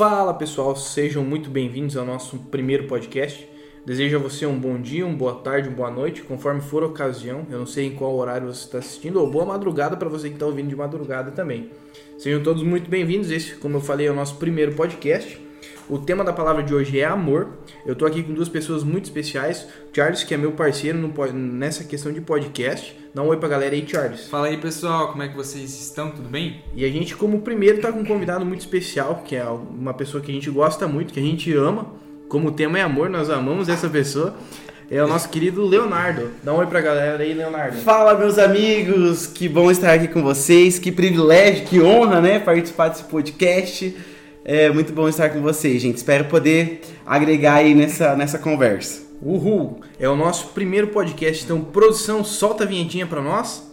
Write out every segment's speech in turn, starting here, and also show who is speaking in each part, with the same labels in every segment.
Speaker 1: Fala pessoal, sejam muito bem-vindos ao nosso primeiro podcast. Desejo a você um bom dia, uma boa tarde, uma boa noite, conforme for a ocasião. Eu não sei em qual horário você está assistindo, ou boa madrugada para você que está ouvindo de madrugada também. Sejam todos muito bem-vindos. Esse, como eu falei, é o nosso primeiro podcast. O tema da palavra de hoje é amor. Eu tô aqui com duas pessoas muito especiais. Charles, que é meu parceiro no, nessa questão de podcast. Dá um oi pra galera aí, Charles.
Speaker 2: Fala aí, pessoal. Como é que vocês estão? Tudo bem?
Speaker 1: E a gente, como primeiro, tá com um convidado muito especial, que é uma pessoa que a gente gosta muito, que a gente ama. Como o tema é amor, nós amamos essa pessoa. É o nosso querido Leonardo. Dá um oi pra galera aí, Leonardo.
Speaker 3: Fala, meus amigos. Que bom estar aqui com vocês. Que privilégio, que honra, né? Participar desse podcast. É muito bom estar com vocês, gente. Espero poder agregar aí nessa, nessa conversa.
Speaker 1: Uhul! É o nosso primeiro podcast, então produção, solta a vinhetinha pra nós.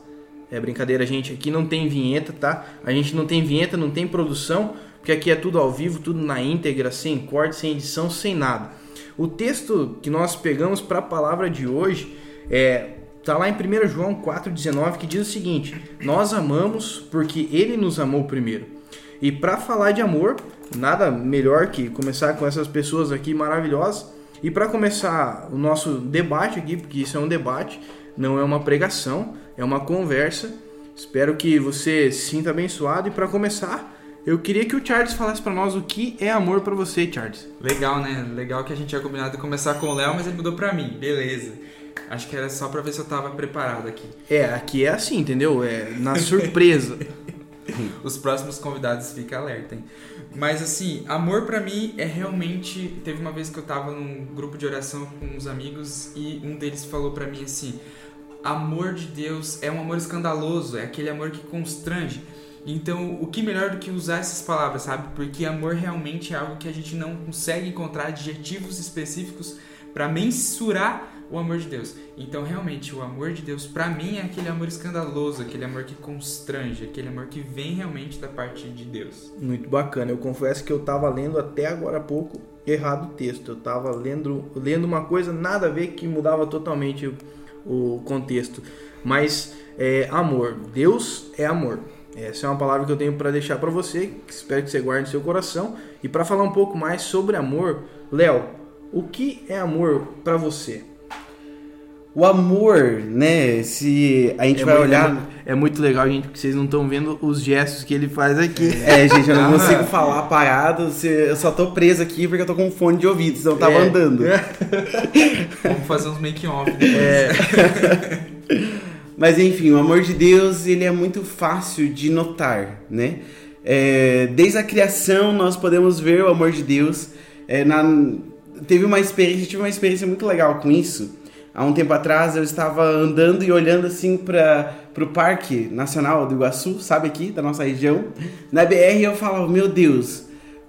Speaker 1: É brincadeira, gente, aqui não tem vinheta, tá? A gente não tem vinheta, não tem produção, porque aqui é tudo ao vivo, tudo na íntegra, sem corte, sem edição, sem nada. O texto que nós pegamos para a palavra de hoje é tá lá em 1 João 4:19 que diz o seguinte: Nós amamos porque ele nos amou primeiro. E para falar de amor, nada melhor que começar com essas pessoas aqui maravilhosas. E para começar o nosso debate aqui, porque isso é um debate, não é uma pregação, é uma conversa. Espero que você se sinta abençoado. E para começar, eu queria que o Charles falasse para nós o que é amor para você, Charles.
Speaker 2: Legal, né? Legal que a gente tinha combinado começar com o Léo, mas ele mudou para mim. Beleza. Acho que era só para ver se eu tava preparado aqui.
Speaker 1: É, aqui é assim, entendeu? É na surpresa.
Speaker 2: Os próximos convidados fiquem alerta, hein? Mas assim, amor para mim é realmente. Teve uma vez que eu tava num grupo de oração com uns amigos e um deles falou para mim assim: amor de Deus é um amor escandaloso, é aquele amor que constrange. Então, o que melhor do que usar essas palavras, sabe? Porque amor realmente é algo que a gente não consegue encontrar adjetivos específicos para mensurar o amor de Deus. Então, realmente, o amor de Deus para mim é aquele amor escandaloso, aquele amor que constrange, aquele amor que vem realmente da parte de Deus.
Speaker 1: Muito bacana. Eu confesso que eu estava lendo até agora há pouco errado o texto. Eu estava lendo, lendo uma coisa nada a ver que mudava totalmente o, o contexto. Mas é amor. Deus é amor. Essa é uma palavra que eu tenho para deixar para você, que espero que você guarde no seu coração. E para falar um pouco mais sobre amor, Léo, o que é amor para você?
Speaker 3: O amor, né? Se a gente é vai olhar.
Speaker 1: É muito legal, gente, porque vocês não estão vendo os gestos que ele faz aqui.
Speaker 3: É, gente, eu não consigo falar parado. Eu só tô preso aqui porque eu tô com um fone de ouvido, senão eu tava é. andando.
Speaker 2: Vamos fazer uns make-off É.
Speaker 3: Mas enfim, o amor de Deus, ele é muito fácil de notar, né? É, desde a criação nós podemos ver o amor de Deus. É, na, teve uma experiência, tive uma experiência muito legal com isso há um tempo atrás eu estava andando e olhando assim para o Parque Nacional do Iguaçu, sabe aqui, da nossa região, na BR eu falava, meu Deus,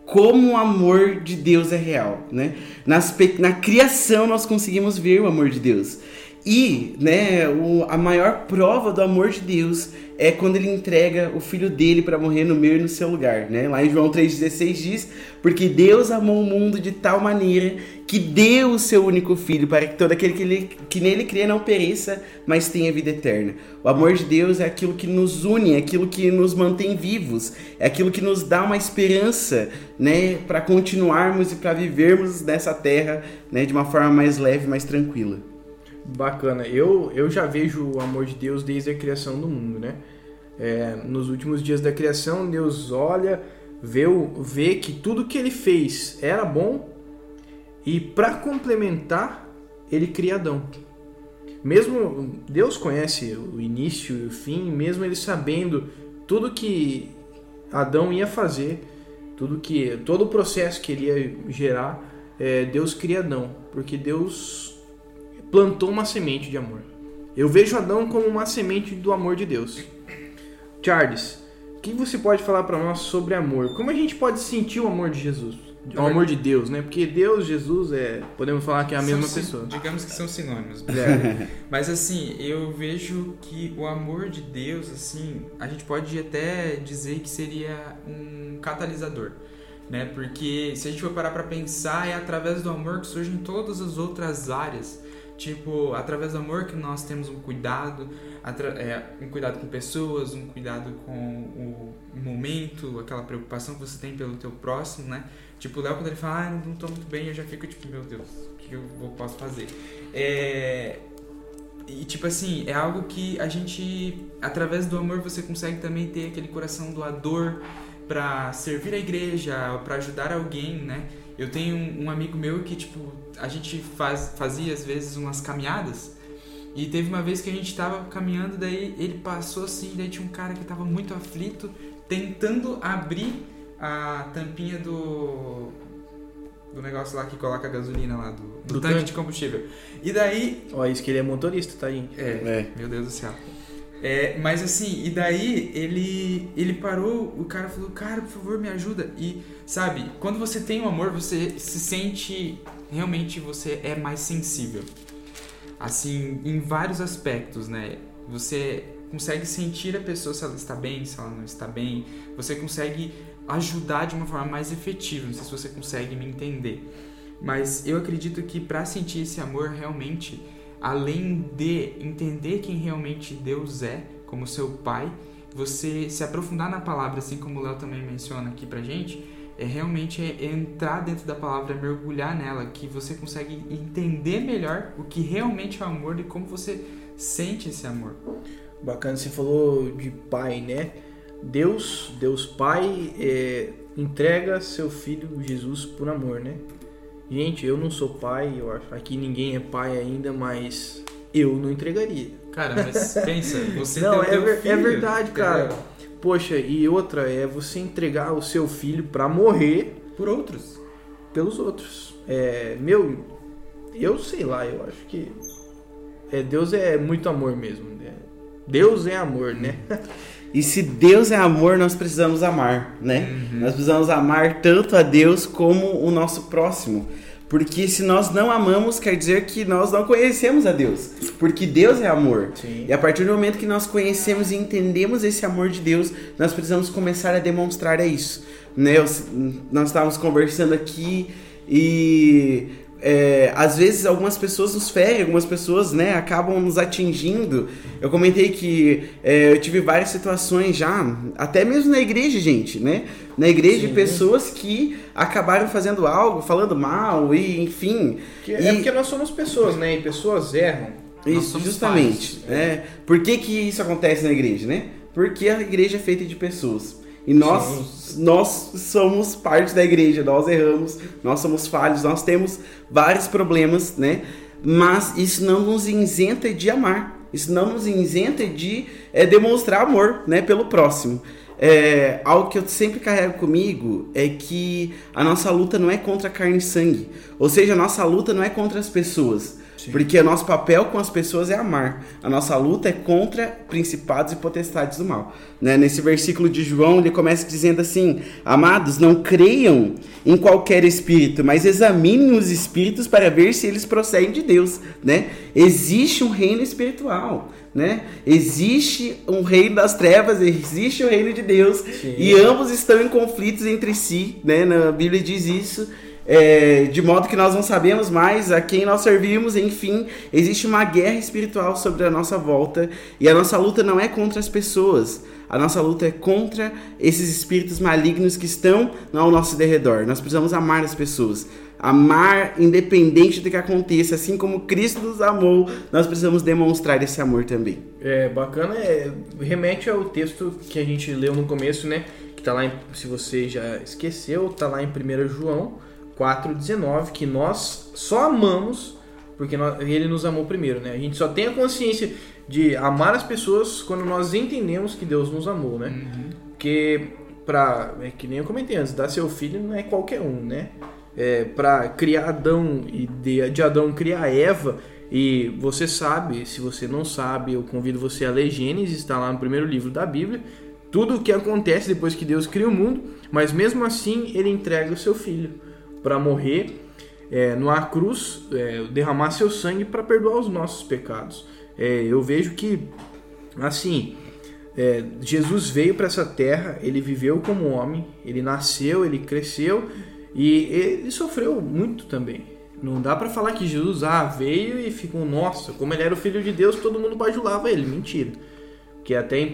Speaker 3: como o amor de Deus é real, né? Nas, na criação nós conseguimos ver o amor de Deus. E, né, o, a maior prova do amor de Deus é quando ele entrega o filho dele para morrer no meu e no seu lugar, né? Lá em João 3,16 diz: Porque Deus amou o mundo de tal maneira que deu o seu único filho para que todo aquele que, ele, que nele crê não pereça, mas tenha vida eterna. O amor de Deus é aquilo que nos une, é aquilo que nos mantém vivos, é aquilo que nos dá uma esperança, né, para continuarmos e para vivermos nessa terra, né, de uma forma mais leve, mais tranquila.
Speaker 1: Bacana. Eu, eu já vejo o amor de Deus desde a criação do mundo, né? É, nos últimos dias da criação, Deus olha, vê, vê que tudo que ele fez era bom e para complementar, ele cria Adão. Mesmo Deus conhece o início e o fim, mesmo ele sabendo tudo que Adão ia fazer, tudo que todo o processo que ele ia gerar, é, Deus cria Adão, porque Deus plantou uma semente de amor. Eu vejo Adão como uma semente do amor de Deus. Charles, o que você pode falar para nós sobre amor? Como a gente pode sentir o amor de Jesus? O amor de Deus, né? Porque Deus, Jesus, é, podemos falar que é a mesma
Speaker 2: são,
Speaker 1: pessoa.
Speaker 2: Digamos que são sinônimos. É. Mas assim, eu vejo que o amor de Deus, assim, a gente pode até dizer que seria um catalisador, né? Porque se a gente for parar para pensar, é através do amor que surgem todas as outras áreas Tipo, através do amor que nós temos um cuidado, é, um cuidado com pessoas, um cuidado com o momento, aquela preocupação que você tem pelo teu próximo, né? Tipo, o Léo, quando ele fala, ah, não tô muito bem, eu já fico tipo, meu Deus, o que eu posso fazer? É... E, tipo assim, é algo que a gente, através do amor, você consegue também ter aquele coração doador para servir a igreja, para ajudar alguém, né? Eu tenho um amigo meu que, tipo, a gente faz, fazia às vezes umas caminhadas e teve uma vez que a gente tava caminhando, daí ele passou assim, daí tinha um cara que tava muito aflito, tentando abrir a tampinha do. do negócio lá que coloca a gasolina lá, do, do, do tanque, tanque de combustível. E daí.
Speaker 1: Ó, isso que ele é motorista, tá, gente?
Speaker 2: É, é. meu Deus do céu. É, mas assim, e daí ele ele parou, o cara falou, cara, por favor, me ajuda. E sabe, quando você tem o um amor, você se sente realmente você é mais sensível. Assim, em vários aspectos, né? Você consegue sentir a pessoa se ela está bem, se ela não está bem. Você consegue ajudar de uma forma mais efetiva. Não sei se você consegue me entender. Mas eu acredito que para sentir esse amor realmente além de entender quem realmente Deus é, como seu Pai, você se aprofundar na palavra, assim como o Léo também menciona aqui pra gente, é realmente é entrar dentro da palavra, mergulhar nela, que você consegue entender melhor o que realmente é o amor e como você sente esse amor.
Speaker 1: Bacana, você falou de pai, né? Deus, Deus Pai, é, entrega seu filho Jesus por amor, né? Gente, eu não sou pai, eu acho. Aqui ninguém é pai ainda, mas eu não entregaria.
Speaker 2: Cara, mas pensa, você
Speaker 1: não,
Speaker 2: é, ver, é
Speaker 1: filho, é verdade, cara. Poxa, e outra é você entregar o seu filho para morrer
Speaker 2: por outros,
Speaker 1: pelos outros. É, meu, eu sei lá, eu acho que é, Deus é muito amor mesmo. Né? Deus é amor, né?
Speaker 3: E se Deus é amor, nós precisamos amar, né? Uhum. Nós precisamos amar tanto a Deus como o nosso próximo. Porque se nós não amamos, quer dizer que nós não conhecemos a Deus. Porque Deus é amor. Sim. E a partir do momento que nós conhecemos e entendemos esse amor de Deus, nós precisamos começar a demonstrar isso. Né? Nós estávamos conversando aqui e é, às vezes algumas pessoas nos ferem, algumas pessoas né, acabam nos atingindo. Eu comentei que é, eu tive várias situações já, até mesmo na igreja, gente, né? Na igreja, Sim. pessoas que acabaram fazendo algo, falando mal, e enfim.
Speaker 1: Que, é e... É porque nós somos pessoas, né? E pessoas erram.
Speaker 3: Isso, justamente. Pais, é. Por que, que isso acontece na igreja, né? Porque a igreja é feita de pessoas. E nós, nós somos parte da igreja, nós erramos, nós somos falhos, nós temos vários problemas, né? Mas isso não nos isenta de amar, isso não nos isenta de é, demonstrar amor, né, pelo próximo. É, algo que eu sempre carrego comigo é que a nossa luta não é contra carne e sangue, ou seja, a nossa luta não é contra as pessoas, Sim. Porque o nosso papel com as pessoas é amar. A nossa luta é contra principados e potestades do mal. Né? Nesse versículo de João, ele começa dizendo assim: Amados, não creiam em qualquer espírito, mas examinem os espíritos para ver se eles procedem de Deus. Né? Existe um reino espiritual. Né? Existe um reino das trevas, existe o reino de Deus, Sim. e ambos estão em conflitos entre si, né? Na Bíblia diz isso é, de modo que nós não sabemos mais a quem nós servimos, enfim, existe uma guerra espiritual sobre a nossa volta e a nossa luta não é contra as pessoas, a nossa luta é contra esses espíritos malignos que estão ao nosso derredor. Nós precisamos amar as pessoas. Amar independente do que aconteça, assim como Cristo nos amou, nós precisamos demonstrar esse amor também.
Speaker 1: É bacana, é, remete ao texto que a gente leu no começo, né? Que tá lá, em, se você já esqueceu, tá lá em 1 João 4,19, que nós só amamos porque nós, ele nos amou primeiro, né? A gente só tem a consciência de amar as pessoas quando nós entendemos que Deus nos amou, né? Uhum. Porque, pra, é que nem eu comentei antes, dar seu filho não é qualquer um, né? É, para criar Adão e de, de Adão criar Eva, e você sabe, se você não sabe, eu convido você a ler Gênesis, está lá no primeiro livro da Bíblia, tudo o que acontece depois que Deus cria o mundo, mas mesmo assim ele entrega o seu filho para morrer é, numa cruz, é, derramar seu sangue para perdoar os nossos pecados. É, eu vejo que, assim, é, Jesus veio para essa terra, ele viveu como homem, ele nasceu, ele cresceu e ele sofreu muito também. Não dá pra falar que Jesus ah, veio e ficou, nossa, como ele era o filho de Deus, todo mundo bajulava ele. Mentira. Porque até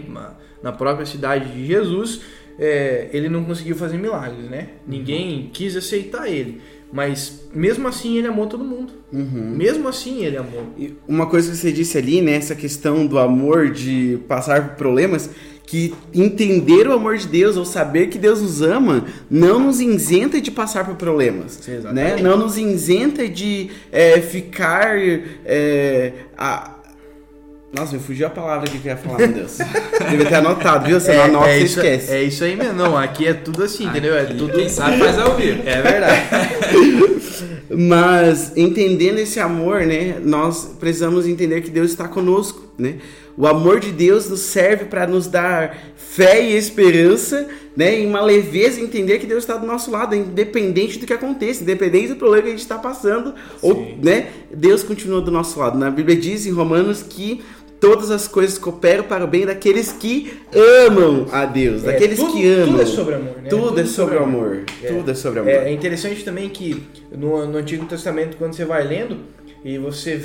Speaker 1: na própria cidade de Jesus, é, ele não conseguiu fazer milagres, né? Ninguém quis aceitar ele. Mas mesmo assim ele amou todo mundo. Mesmo assim ele amou.
Speaker 3: E Uma coisa que você disse ali, né, essa questão do amor, de passar por problemas, que entender o amor de Deus ou saber que Deus nos ama não nos isenta de passar por problemas,
Speaker 1: Exatamente.
Speaker 3: né? Não nos isenta de é, ficar é, a- Nossa, me fugiu a palavra que eu ia falar, meu Deus. Devia ter anotado, viu? Você não anota, você
Speaker 1: isso,
Speaker 3: esquece.
Speaker 1: é isso aí mesmo. Não, aqui é tudo assim, entendeu? É
Speaker 2: Aqui,
Speaker 1: tudo.
Speaker 2: Quem sabe faz ao vivo.
Speaker 1: É verdade.
Speaker 3: Mas entendendo esse amor, né, nós precisamos entender que Deus está conosco, né? O amor de Deus nos serve para nos dar fé e esperança, né, em uma leveza, entender que Deus está do nosso lado, independente do que aconteça, independente do problema que a gente está passando, ou, né, Deus continua do nosso lado. Na Bíblia diz em Romanos que todas as coisas cooperam para o bem daqueles que amam a Deus,
Speaker 1: É,
Speaker 3: daqueles
Speaker 1: tudo-
Speaker 3: que amam.
Speaker 1: Tudo é sobre amor, né?
Speaker 3: Tudo é sobre amor.
Speaker 1: É.
Speaker 3: Tudo é sobre amor.
Speaker 1: É, é interessante também que no, no Antigo Testamento, quando você vai lendo e você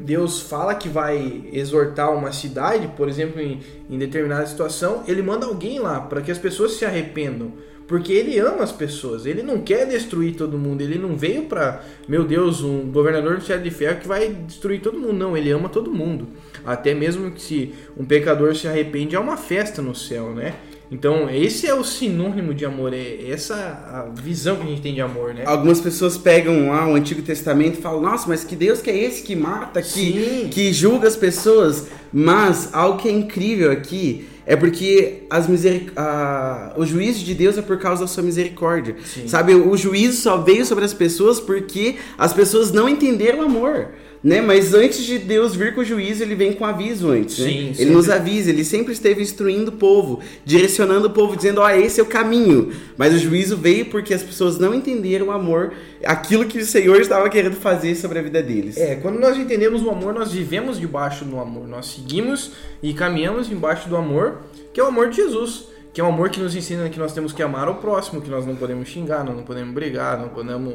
Speaker 1: Deus fala que vai exortar uma cidade, por exemplo, em, em determinada situação, ele manda alguém lá para que as pessoas se arrependam. Porque ele ama as pessoas, ele não quer destruir todo mundo, ele não veio para, meu Deus, um governador do céu de ferro que vai destruir todo mundo, não, ele ama todo mundo. Até mesmo que se um pecador se arrepende, é uma festa no céu, né? Então, esse é o sinônimo de amor, é essa a visão que a gente tem de amor, né?
Speaker 3: Algumas pessoas pegam lá o Antigo Testamento e falam, nossa, mas que Deus que é esse que mata, que,
Speaker 1: Sim.
Speaker 3: que julga as pessoas. Mas algo que é incrível aqui é porque as miseric... ah, o juízo de Deus é por causa da sua misericórdia.
Speaker 1: Sim.
Speaker 3: Sabe, o juízo só veio sobre as pessoas porque as pessoas não entenderam o amor. Né? Mas antes de Deus vir com o juízo, ele vem com aviso antes. né?
Speaker 1: Sim,
Speaker 3: Ele nos avisa, ele sempre esteve instruindo o povo, direcionando o povo, dizendo: Ó, esse é o caminho. Mas o juízo veio porque as pessoas não entenderam o amor, aquilo que o Senhor estava querendo fazer sobre a vida deles.
Speaker 1: É, quando nós entendemos o amor, nós vivemos debaixo do amor. Nós seguimos e caminhamos embaixo do amor, que é o amor de Jesus. Que é o amor que nos ensina que nós temos que amar o próximo, que nós não podemos xingar, nós não podemos brigar, não podemos.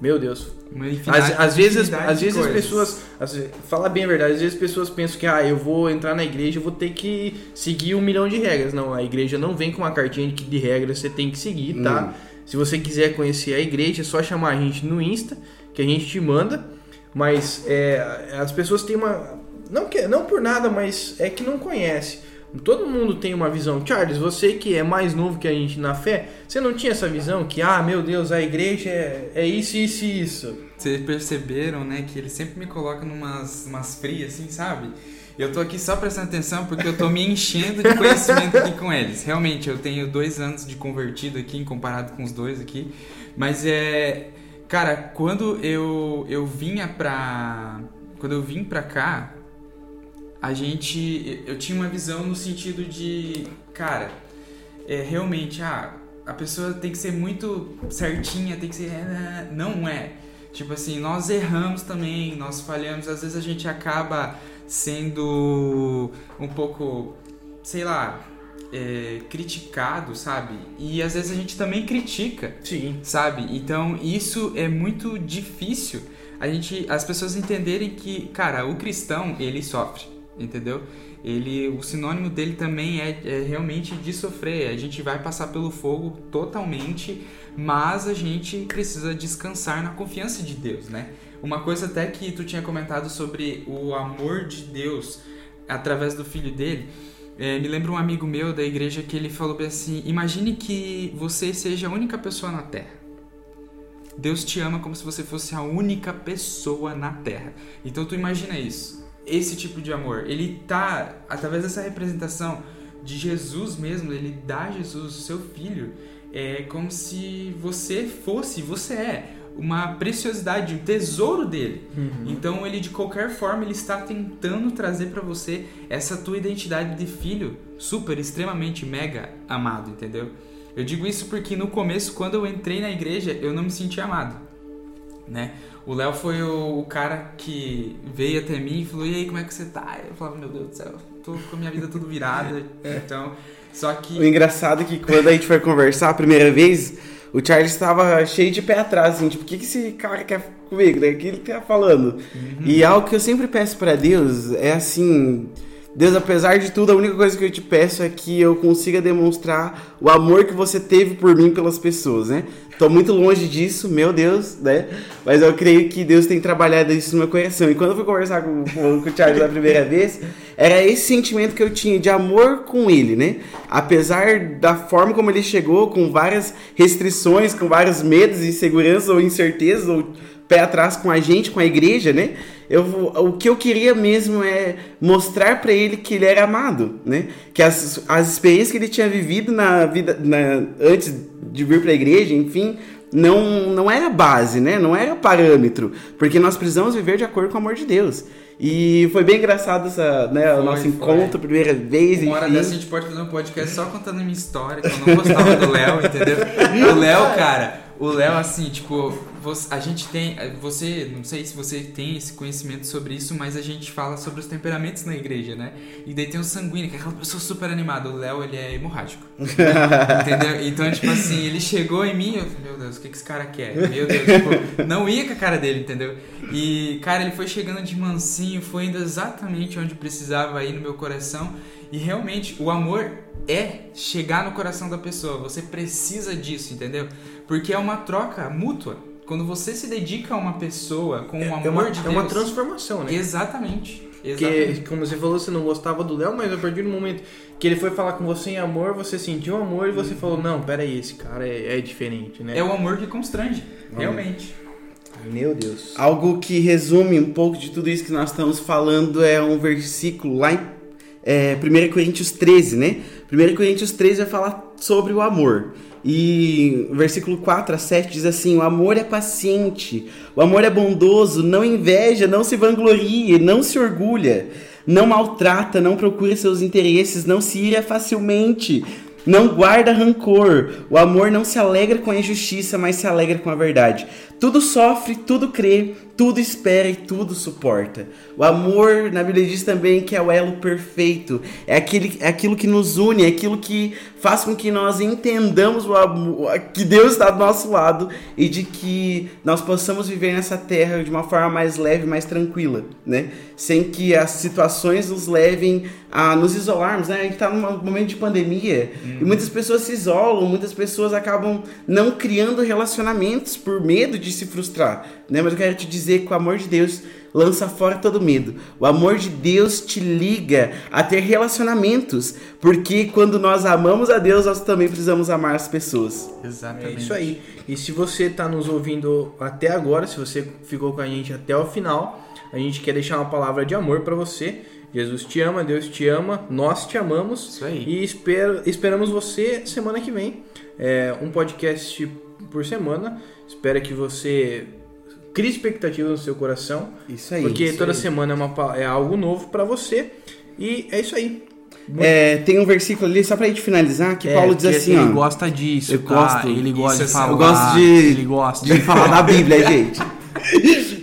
Speaker 1: Meu Deus. Às, às vezes, às vezes as pessoas. Às vezes, falar bem a verdade, às vezes as pessoas pensam que ah, eu vou entrar na igreja e vou ter que seguir um milhão de regras. Não, a igreja não vem com uma cartinha de, de regras você tem que seguir, tá? Se você quiser conhecer a igreja, é só chamar a gente no Insta, que a gente te manda. Mas é, as pessoas têm uma. Não, que, não por nada, mas é que não conhece. Todo mundo tem uma visão. Charles, você que é mais novo que a gente na fé, você não tinha essa visão que, ah, meu Deus, a igreja é, é isso, isso e isso.
Speaker 2: Vocês perceberam, né, que ele sempre me coloca numas umas frias, assim, sabe? Eu tô aqui só prestando atenção porque eu tô me enchendo de conhecimento aqui com eles. Realmente, eu tenho dois anos de convertido aqui, comparado com os dois aqui. Mas é. Cara, quando eu, eu vinha pra. Quando eu vim pra cá, a gente. Eu tinha uma visão no sentido de. Cara, é realmente, ah, a pessoa tem que ser muito certinha, tem que ser. é, Não é. Tipo assim, nós erramos também, nós falhamos, às vezes a gente acaba sendo um pouco, sei lá, é, criticado, sabe? E às vezes a gente também critica
Speaker 1: Sim.
Speaker 2: sabe? Então isso é muito difícil a gente, as pessoas entenderem que, cara, o cristão ele sofre, entendeu? Ele, o sinônimo dele também é, é realmente de sofrer. A gente vai passar pelo fogo totalmente, mas a gente precisa descansar na confiança de Deus, né? Uma coisa até que tu tinha comentado sobre o amor de Deus através do filho dele. É, me lembra um amigo meu da igreja que ele falou bem assim: imagine que você seja a única pessoa na Terra. Deus te ama como se você fosse a única pessoa na Terra. Então tu imagina isso. Esse tipo de amor, ele tá através dessa representação de Jesus mesmo, ele dá a Jesus, o seu filho, é como se você fosse, você é uma preciosidade, um tesouro dele. Então ele de qualquer forma ele está tentando trazer para você essa tua identidade de filho super, extremamente mega amado, entendeu? Eu digo isso porque no começo, quando eu entrei na igreja, eu não me senti amado, né? O Léo foi o, o cara que veio até mim e falou: "E aí, como é que você tá?" Eu falava: "Meu Deus do céu, tô com a minha vida tudo virada". Então, só que
Speaker 3: O engraçado é que quando a gente foi conversar a primeira vez, o Charles estava cheio de pé atrás, assim, tipo, o que, que esse cara quer comigo, né? O que ele tá falando?
Speaker 2: Uhum.
Speaker 3: E algo que eu sempre peço para Deus é assim. Deus, apesar de tudo, a única coisa que eu te peço é que eu consiga demonstrar o amor que você teve por mim pelas pessoas, né? Tô muito longe disso, meu Deus, né? Mas eu creio que Deus tem trabalhado isso no meu coração. E quando eu fui conversar com, com, com o Charles da primeira vez, era esse sentimento que eu tinha de amor com ele, né? Apesar da forma como ele chegou, com várias restrições, com vários medos, inseguranças ou incertezas, ou pé atrás com a gente, com a igreja, né? Eu, o que eu queria mesmo é mostrar para ele que ele era amado, né? Que as, as experiências que ele tinha vivido na vida na, antes de vir para a igreja, enfim, não, não era base, né? Não era parâmetro, porque nós precisamos viver de acordo com o amor de Deus. E foi bem engraçado essa, né, o
Speaker 2: Foi,
Speaker 3: nosso
Speaker 2: foi.
Speaker 3: encontro, primeira vez,
Speaker 2: Uma hora
Speaker 3: enfim.
Speaker 2: dessa a gente pode fazer um podcast só contando a minha história, que eu não gostava do Léo, entendeu? O Léo, cara, o Léo, assim, tipo, a gente tem. Você, não sei se você tem esse conhecimento sobre isso, mas a gente fala sobre os temperamentos na igreja, né? E daí tem o sanguíneo, que é aquela pessoa super animada. O Léo, ele é hemorrágico. entendeu? Então, tipo assim, ele chegou em mim, eu falei, meu Deus, o que, que esse cara quer? Meu Deus, tipo, não ia com a cara dele, entendeu? E, cara, ele foi chegando de mansinho, foi indo exatamente onde precisava ir no meu coração. E realmente, o amor é chegar no coração da pessoa. Você precisa disso, entendeu? Porque é uma troca mútua. Quando você se dedica a uma pessoa com o amor
Speaker 1: é uma,
Speaker 2: de
Speaker 1: é
Speaker 2: Deus.
Speaker 1: uma transformação, né?
Speaker 2: Exatamente.
Speaker 1: Porque,
Speaker 2: Exatamente.
Speaker 1: como você falou, você não gostava do Léo, mas a partir do momento que ele foi falar com você em amor, você sentiu amor e você falou, não, peraí, esse cara é, é diferente, né?
Speaker 2: É o amor que constrange. Realmente.
Speaker 1: Meu Deus.
Speaker 3: Algo que resume um pouco de tudo isso que nós estamos falando é um versículo lá em é, 1 Coríntios 13, né? 1 Coríntios 13 vai falar sobre o amor. E versículo 4 a 7 diz assim: O amor é paciente, o amor é bondoso, não inveja, não se vangloria, não se orgulha, não maltrata, não procura seus interesses, não se ira facilmente, não guarda rancor. O amor não se alegra com a injustiça, mas se alegra com a verdade. Tudo sofre, tudo crê, tudo espera e tudo suporta. O amor, na Bíblia diz também que é o elo perfeito. É, aquele, é aquilo que nos une, é aquilo que faz com que nós entendamos o amor, que Deus está do nosso lado e de que nós possamos viver nessa terra de uma forma mais leve, mais tranquila, né? Sem que as situações nos levem a nos isolarmos, né? A gente está num momento de pandemia e muitas pessoas se isolam, muitas pessoas acabam não criando relacionamentos por medo de se frustrar, né? Mas eu quero te dizer que o amor de Deus lança fora todo medo. O amor de Deus te liga a ter relacionamentos, porque quando nós amamos a Deus, nós também precisamos amar as pessoas.
Speaker 1: É
Speaker 2: Exatamente.
Speaker 1: isso aí. E se você tá nos ouvindo até agora, se você ficou com a gente até o final, a gente quer deixar uma palavra de amor para você. Jesus te ama, Deus te ama, nós te amamos.
Speaker 2: Isso aí.
Speaker 1: E espero, esperamos você semana que vem. É, um podcast por semana. Espero que você crie expectativas no seu coração.
Speaker 3: Isso aí.
Speaker 1: porque
Speaker 3: isso
Speaker 1: toda
Speaker 3: aí.
Speaker 1: semana é, uma, é algo novo para você. E é isso aí.
Speaker 3: É, tem um versículo ali, só pra gente finalizar, que
Speaker 1: É,
Speaker 3: Paulo diz
Speaker 1: que
Speaker 3: assim,
Speaker 1: ele
Speaker 3: ó.
Speaker 1: gosta disso,
Speaker 3: Eu
Speaker 1: tá?
Speaker 3: gosto.
Speaker 1: Ele gosta de falar.
Speaker 3: Eu gosto de-
Speaker 1: Ele gosta
Speaker 3: de falar da Bíblia, gente.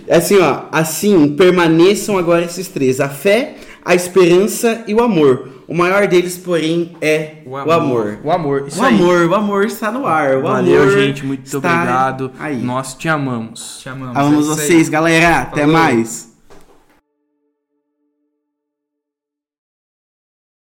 Speaker 3: É assim, ó. Assim, permaneçam agora esses três: a fé, a esperança e o amor. O maior deles, porém, é
Speaker 2: O
Speaker 3: o
Speaker 2: amor.
Speaker 3: amor.
Speaker 1: O amor. Isso
Speaker 3: O
Speaker 1: aí.
Speaker 3: amor, o amor está no ar. O
Speaker 1: Valeu,
Speaker 3: amor
Speaker 1: gente. Muito obrigado.
Speaker 3: Aí.
Speaker 1: Nós te amamos.
Speaker 2: Te amamos.
Speaker 3: Amamos
Speaker 2: É
Speaker 3: vocês, galera. Até
Speaker 2: Falou.
Speaker 3: mais.